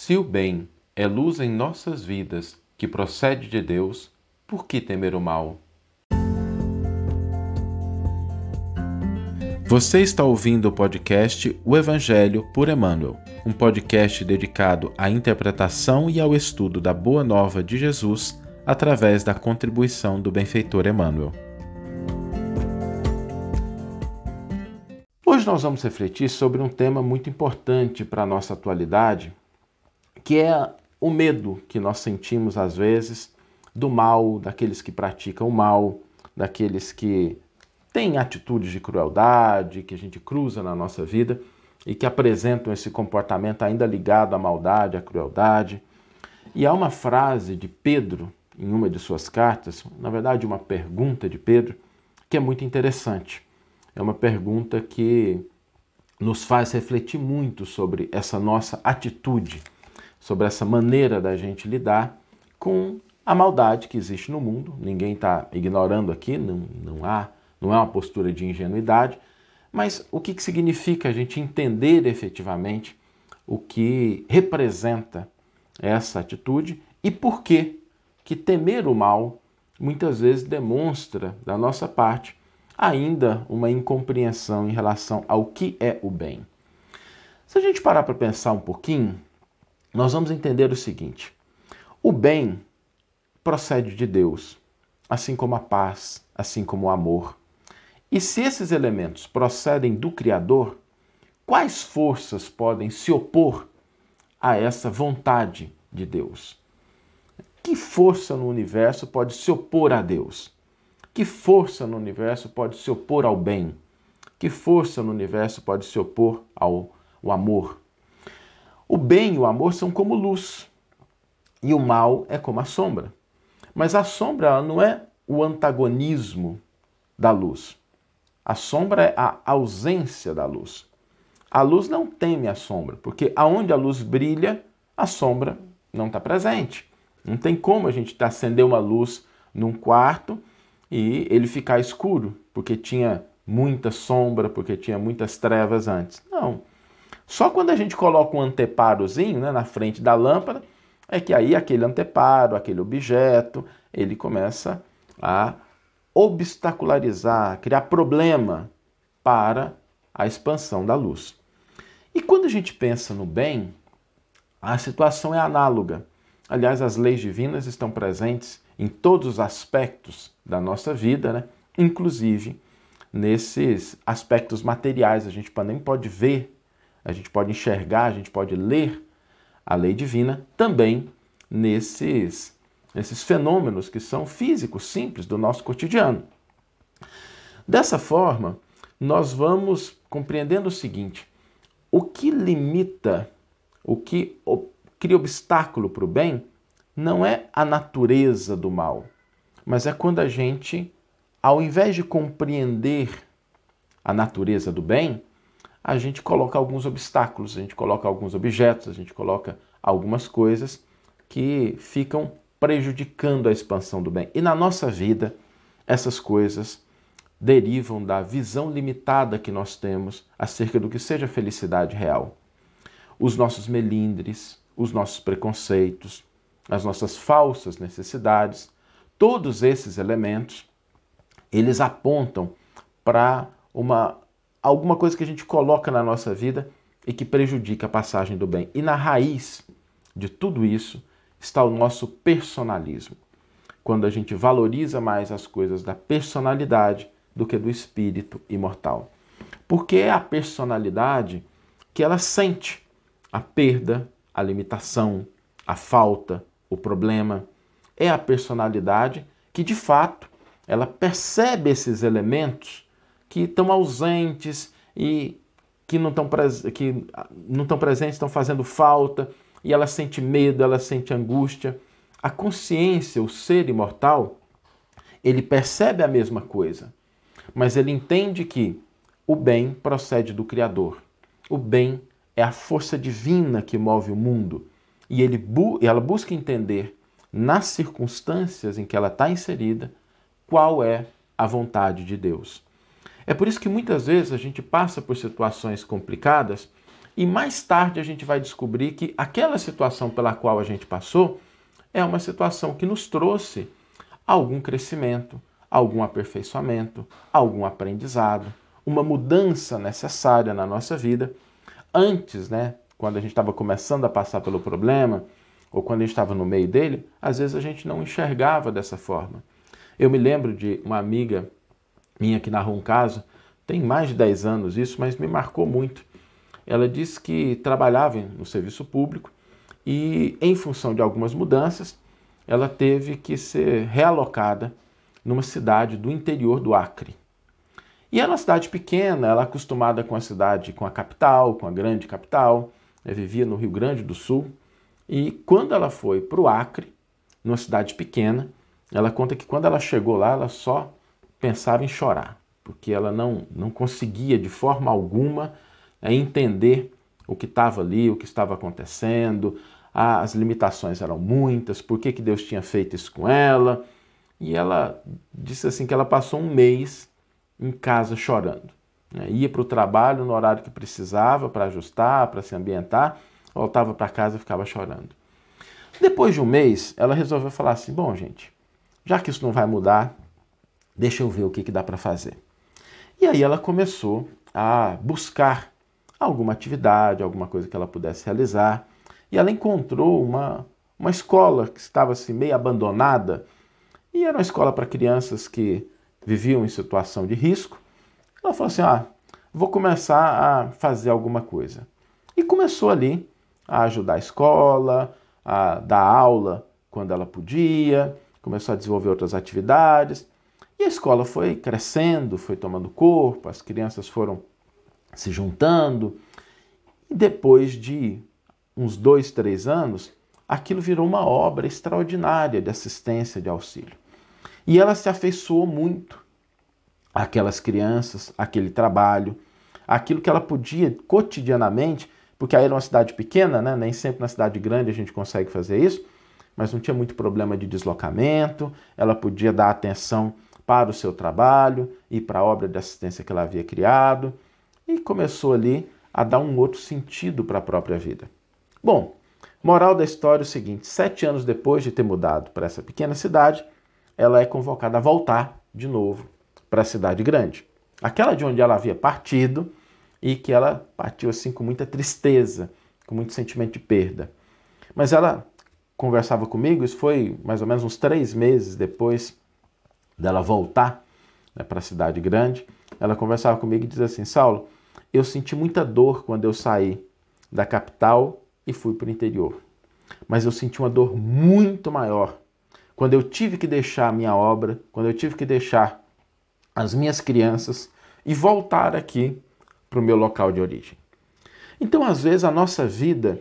Se o bem é luz em nossas vidas, que procede de Deus, por que temer o mal? Você está ouvindo o podcast O Evangelho por Emmanuel, um podcast dedicado à interpretação e ao estudo da Boa Nova de Jesus através da contribuição do benfeitor Emmanuel. Hoje nós vamos refletir sobre um tema muito importante para a nossa atualidade, que é o medo que nós sentimos às vezes do mal, daqueles que praticam o mal, daqueles que têm atitudes de crueldade, que a gente cruza na nossa vida e que apresentam esse comportamento ainda ligado à maldade, à crueldade. E há uma frase de Pedro em uma de suas cartas, na verdade, uma pergunta de Pedro, que é muito interessante. É uma pergunta que nos faz refletir muito sobre essa nossa atitude sobre essa maneira da gente lidar com a maldade que existe no mundo. Ninguém está ignorando aqui, não, não, há, não é uma postura de ingenuidade, mas o que, que significa a gente entender efetivamente o que representa essa atitude e por que que temer o mal muitas vezes demonstra da nossa parte ainda uma incompreensão em relação ao que é o bem. Se a gente parar para pensar um pouquinho, nós vamos entender o seguinte: o bem procede de Deus, assim como a paz, assim como o amor. E se esses elementos procedem do Criador, quais forças podem se opor a essa vontade de Deus? Que força no universo pode se opor a Deus? Que força no universo pode se opor ao bem? Que força no universo pode se opor ao, ao amor? O bem e o amor são como luz e o mal é como a sombra. Mas a sombra não é o antagonismo da luz. A sombra é a ausência da luz. A luz não teme a sombra, porque aonde a luz brilha, a sombra não está presente. Não tem como a gente acender uma luz num quarto e ele ficar escuro, porque tinha muita sombra, porque tinha muitas trevas antes. Não. Só quando a gente coloca um anteparozinho né, na frente da lâmpada, é que aí aquele anteparo, aquele objeto, ele começa a obstacularizar, criar problema para a expansão da luz. E quando a gente pensa no bem, a situação é análoga. Aliás, as leis divinas estão presentes em todos os aspectos da nossa vida, né? inclusive nesses aspectos materiais. A gente nem pode ver a gente pode enxergar, a gente pode ler a lei divina também nesses, nesses fenômenos que são físicos, simples, do nosso cotidiano. Dessa forma, nós vamos compreendendo o seguinte: o que limita, o que cria obstáculo para o bem, não é a natureza do mal, mas é quando a gente, ao invés de compreender a natureza do bem, a gente coloca alguns obstáculos, a gente coloca alguns objetos, a gente coloca algumas coisas que ficam prejudicando a expansão do bem. E na nossa vida, essas coisas derivam da visão limitada que nós temos acerca do que seja felicidade real. Os nossos melindres, os nossos preconceitos, as nossas falsas necessidades, todos esses elementos, eles apontam para uma alguma coisa que a gente coloca na nossa vida e que prejudica a passagem do bem. E na raiz de tudo isso está o nosso personalismo. Quando a gente valoriza mais as coisas da personalidade do que do espírito imortal. Porque é a personalidade que ela sente a perda, a limitação, a falta, o problema. É a personalidade que, de fato, ela percebe esses elementos que estão ausentes e que não estão, que não estão presentes, estão fazendo falta, e ela sente medo, ela sente angústia. A consciência, o ser imortal, ele percebe a mesma coisa, mas ele entende que o bem procede do Criador. O bem é a força divina que move o mundo. E ele bu ela busca entender, nas circunstâncias em que ela está inserida, qual é a vontade de Deus. É por isso que muitas vezes a gente passa por situações complicadas E mais tarde a gente vai descobrir que aquela situação pela qual a gente passou é uma situação que nos trouxe algum crescimento, algum aperfeiçoamento, algum aprendizado, uma mudança necessária na nossa vida. Antes, né, quando a gente estava começando a passar pelo problema, ou quando a gente estava no meio dele, às vezes a gente não enxergava dessa forma. Eu me lembro de uma amiga minha que narrou um caso, tem mais de 10 anos isso, mas me marcou muito. Ela disse que trabalhava no serviço público e, em função de algumas mudanças, ela teve que ser realocada numa cidade do interior do Acre. E era uma cidade pequena, ela acostumada com a cidade, com a capital, com a grande capital, ela vivia no Rio Grande do Sul. E quando ela foi para o Acre, numa cidade pequena, ela conta que quando ela chegou lá, ela só pensava em chorar, porque ela não, não conseguia de forma alguma é, entender o que estava ali, o que estava acontecendo, as limitações eram muitas, por que, que Deus tinha feito isso com ela. E ela disse assim que ela passou um mês em casa chorando. Né? Ia para o trabalho no horário que precisava para ajustar, para se ambientar, voltava para casa e ficava chorando. Depois de um mês, ela resolveu falar assim: bom, gente, já que isso não vai mudar, deixa eu ver o que, que dá para fazer. E aí ela começou a buscar alguma atividade, alguma coisa que ela pudesse realizar. E ela encontrou uma, uma escola que estava assim, meio abandonada. E era uma escola para crianças que viviam em situação de risco. Ela falou assim: ah, vou começar a fazer alguma coisa. E começou ali a ajudar a escola, a dar aula quando ela podia, começou a desenvolver outras atividades. E a escola foi crescendo, foi tomando corpo, as crianças foram se juntando. E depois de uns dois, três anos, aquilo virou uma obra extraordinária de assistência, de auxílio. E ela se afeiçoou muito àquelas crianças, aquele trabalho, aquilo que ela podia cotidianamente, porque aí era uma cidade pequena, né? nem sempre na cidade grande a gente consegue fazer isso, mas não tinha muito problema de deslocamento, ela podia dar atenção para o seu trabalho e para a obra de assistência que ela havia criado, e começou ali a dar um outro sentido para a própria vida. Bom, moral da história é o seguinte: sete anos depois de ter mudado para essa pequena cidade, ela é convocada a voltar de novo para a cidade grande, aquela de onde ela havia partido e que ela partiu assim com muita tristeza, com muito sentimento de perda. Mas ela conversava comigo, isso foi mais ou menos uns três meses depois dela voltar né, para a cidade grande. Ela conversava comigo e dizia assim: Saulo, eu senti muita dor quando eu saí da capital e fui para o interior. Mas eu senti uma dor muito maior quando eu tive que deixar a minha obra, quando eu tive que deixar as minhas crianças e voltar aqui para o meu local de origem. Então, às vezes, a nossa vida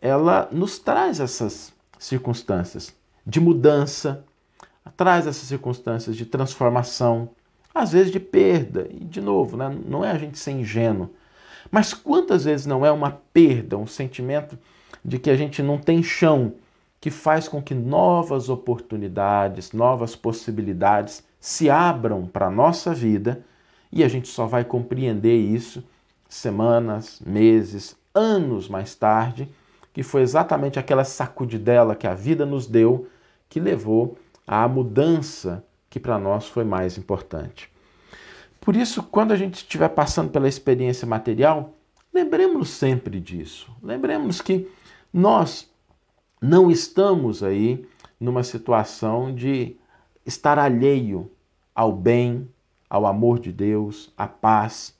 ela nos traz essas circunstâncias de mudança, traz essas circunstâncias de transformação, às vezes de perda. E, de novo, né, não é a gente ser ingênuo. Mas quantas vezes não é uma perda, um sentimento de que a gente não tem chão, que faz com que novas oportunidades, novas possibilidades se abram para a nossa vida e a gente só vai compreender isso semanas, meses, anos mais tarde que foi exatamente aquela sacudidela que a vida nos deu que levou à mudança que para nós foi mais importante. Por isso, quando a gente estiver passando pela experiência material, lembremos sempre disso. Lembremos que nós não estamos aí numa situação de estar alheio ao bem, ao amor de Deus, à paz.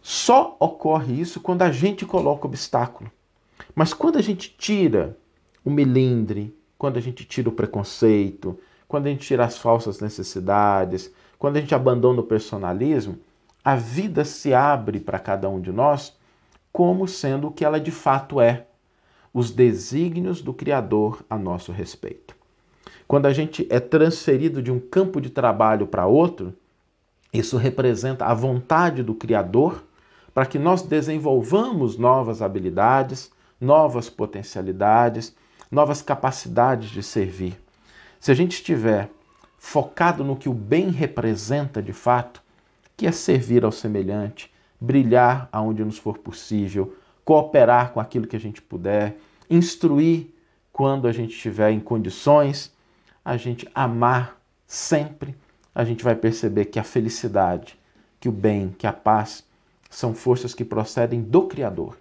Só ocorre isso quando a gente coloca obstáculo. Mas quando a gente tira o melindre, quando a gente tira o preconceito, quando a gente tira as falsas necessidades, quando a gente abandona o personalismo, a vida se abre para cada um de nós como sendo o que ela de fato é, os desígnios do Criador a nosso respeito. Quando a gente é transferido de um campo de trabalho para outro, isso representa a vontade do Criador para que nós desenvolvamos novas habilidades, novas potencialidades, novas capacidades de servir. Se a gente estiver focado no que o bem representa de fato, que é servir ao semelhante, brilhar aonde nos for possível, cooperar com aquilo que a gente puder, instruir quando a gente estiver em condições, a gente amar sempre, a gente vai perceber que a felicidade, que o bem, que a paz são forças que procedem do Criador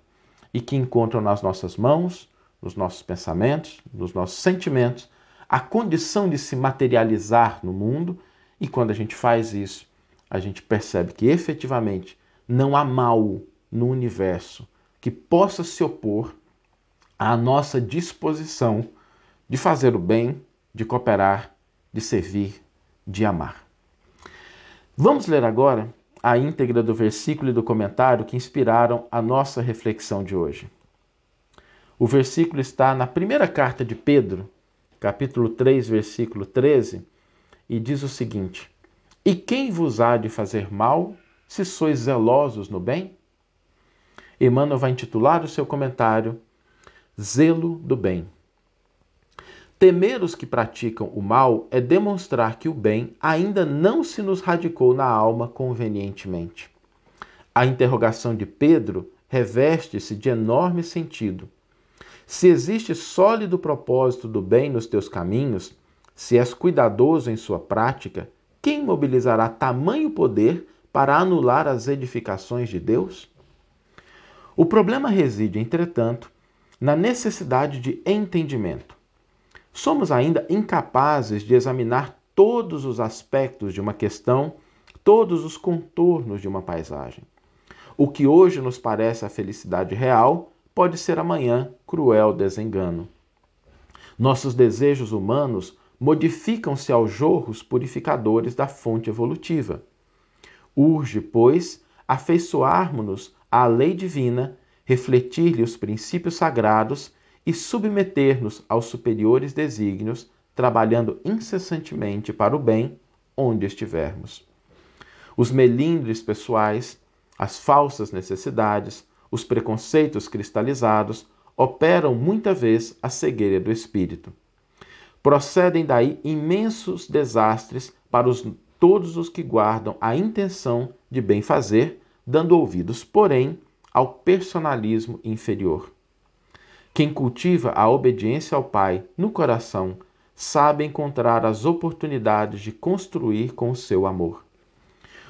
e que encontram nas nossas mãos, nos nossos pensamentos, nos nossos sentimentos, a condição de se materializar no mundo, e quando a gente faz isso, a gente percebe que efetivamente não há mal no universo que possa se opor à nossa disposição de fazer o bem, de cooperar, de servir, de amar. Vamos ler agora a íntegra do versículo e do comentário que inspiraram a nossa reflexão de hoje. O versículo está na primeira carta de Pedro, capítulo 3, versículo 13, e diz o seguinte: E quem vos há de fazer mal, se sois zelosos no bem? Emmanuel vai intitular o seu comentário Zelo do Bem. Temer os que praticam o mal é demonstrar que o bem ainda não se nos radicou na alma convenientemente. A interrogação de Pedro reveste-se de enorme sentido. Se existe sólido propósito do bem nos teus caminhos, se és cuidadoso em sua prática, quem mobilizará tamanho poder para anular as edificações de Deus? O problema reside, entretanto, na necessidade de entendimento somos ainda incapazes de examinar todos os aspectos de uma questão, todos os contornos de uma paisagem. O que hoje nos parece a felicidade real pode ser amanhã cruel desengano. Nossos desejos humanos modificam-se aos jorros purificadores da fonte evolutiva. Urge, pois, afeiçoarmos-nos à lei divina, refletir-lhe os princípios sagrados e submeter-nos aos superiores desígnios, trabalhando incessantemente para o bem onde estivermos. Os melindres pessoais, as falsas necessidades, os preconceitos cristalizados operam muita vez a cegueira do espírito. Procedem daí imensos desastres para os, todos os que guardam a intenção de bem fazer, dando ouvidos, porém, ao personalismo inferior. Quem cultiva a obediência ao Pai no coração sabe encontrar as oportunidades de construir com o seu amor.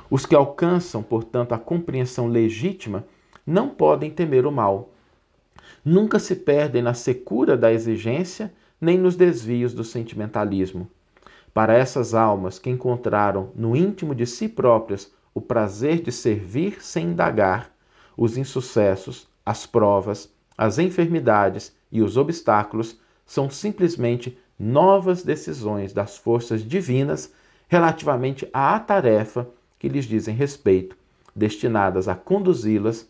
Os que alcançam, portanto, a compreensão legítima não podem temer o mal. Nunca se perdem na secura da exigência nem nos desvios do sentimentalismo. Para essas almas que encontraram no íntimo de si próprias o prazer de servir sem indagar, os insucessos, as provas, as enfermidades e os obstáculos são simplesmente novas decisões das forças divinas relativamente à tarefa que lhes dizem respeito, destinadas a conduzi-las